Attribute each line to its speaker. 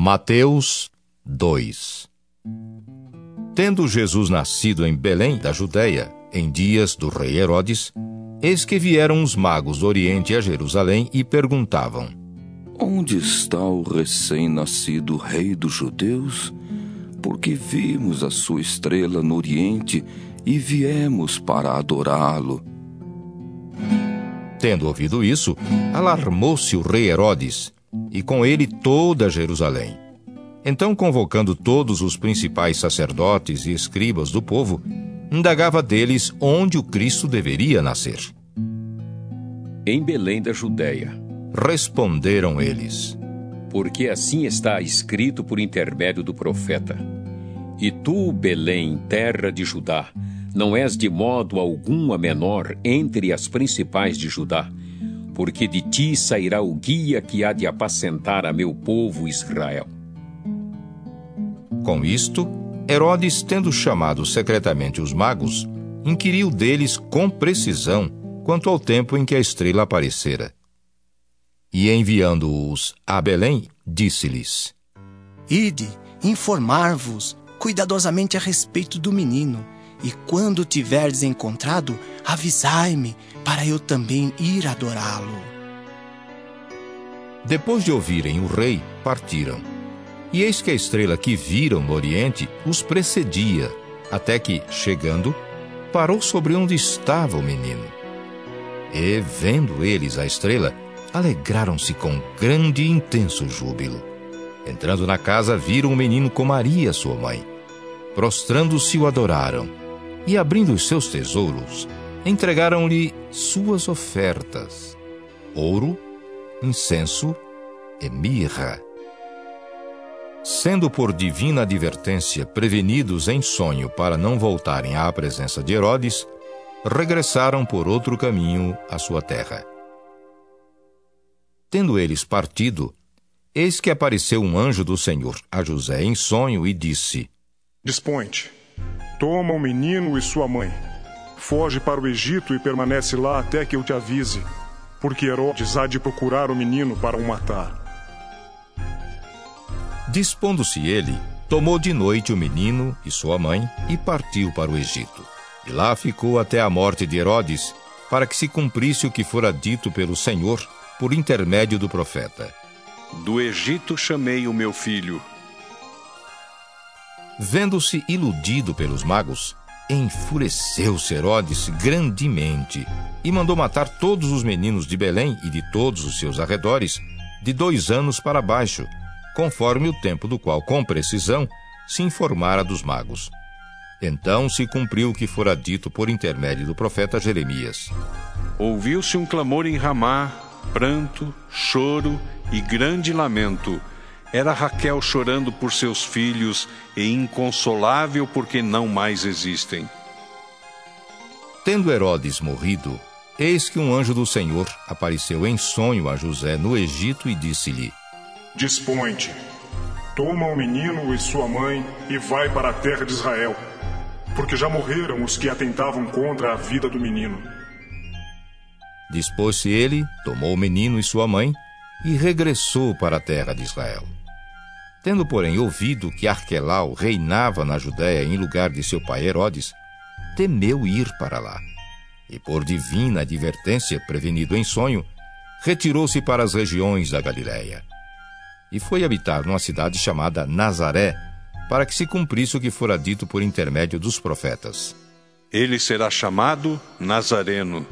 Speaker 1: Mateus 2 Tendo Jesus nascido em Belém, da Judéia, em dias do rei Herodes, eis que vieram os magos do Oriente a Jerusalém e perguntavam:
Speaker 2: Onde está o recém-nascido rei dos judeus? Porque vimos a sua estrela no Oriente e viemos para adorá-lo.
Speaker 1: Tendo ouvido isso, alarmou-se o rei Herodes, e com ele toda Jerusalém. Então, convocando todos os principais sacerdotes e escribas do povo, indagava deles onde o Cristo deveria nascer.
Speaker 3: Em Belém da Judéia.
Speaker 1: Responderam eles:
Speaker 3: Porque assim está escrito por intermédio do profeta: E tu, Belém, terra de Judá, não és de modo algum a menor entre as principais de Judá, porque de ti sairá o guia que há de apacentar a meu povo Israel.
Speaker 1: Com isto, Herodes, tendo chamado secretamente os magos, inquiriu deles com precisão quanto ao tempo em que a estrela aparecera. E enviando-os a Belém, disse-lhes:
Speaker 4: Ide, informar-vos cuidadosamente a respeito do menino e quando tiverdes encontrado, avisai-me, para eu também ir adorá-lo.
Speaker 1: Depois de ouvirem o rei, partiram. E eis que a estrela que viram no oriente os precedia, até que, chegando, parou sobre onde estava o menino. E, vendo eles a estrela, alegraram-se com grande e intenso júbilo. Entrando na casa, viram o menino com Maria, sua mãe. Prostrando-se, o adoraram e, abrindo os seus tesouros, entregaram-lhe suas ofertas: ouro, incenso e mirra. Sendo por divina advertência prevenidos em sonho para não voltarem à presença de Herodes, regressaram por outro caminho à sua terra. Tendo eles partido, eis que apareceu um anjo do Senhor a José em sonho e disse:
Speaker 5: Dispõe-te Toma o menino e sua mãe. Foge para o Egito e permanece lá até que eu te avise, porque Herodes há de procurar o menino para o matar.
Speaker 1: Dispondo-se ele, tomou de noite o menino e sua mãe e partiu para o Egito. E lá ficou até a morte de Herodes, para que se cumprisse o que fora dito pelo Senhor por intermédio do profeta.
Speaker 6: Do Egito chamei o meu filho.
Speaker 1: Vendo-se iludido pelos magos, enfureceu-se Herodes grandemente e mandou matar todos os meninos de Belém e de todos os seus arredores, de dois anos para baixo, conforme o tempo do qual, com precisão, se informara dos magos. Então se cumpriu o que fora dito por intermédio do profeta Jeremias.
Speaker 6: Ouviu-se um clamor em Ramá, pranto, choro e grande lamento era Raquel chorando por seus filhos e inconsolável porque não mais existem.
Speaker 1: Tendo Herodes morrido, eis que um anjo do Senhor apareceu em sonho a José no Egito e disse-lhe:
Speaker 5: Dispõe-te, toma o menino e sua mãe e vai para a terra de Israel, porque já morreram os que atentavam contra a vida do menino.
Speaker 1: Dispôs-se ele, tomou o menino e sua mãe e regressou para a terra de Israel. Tendo, porém, ouvido que Arquelau reinava na Judéia em lugar de seu pai Herodes, temeu ir para lá. E por divina advertência, prevenido em sonho, retirou-se para as regiões da Galiléia. E foi habitar numa cidade chamada Nazaré, para que se cumprisse o que fora dito por intermédio dos profetas.
Speaker 6: Ele será chamado Nazareno.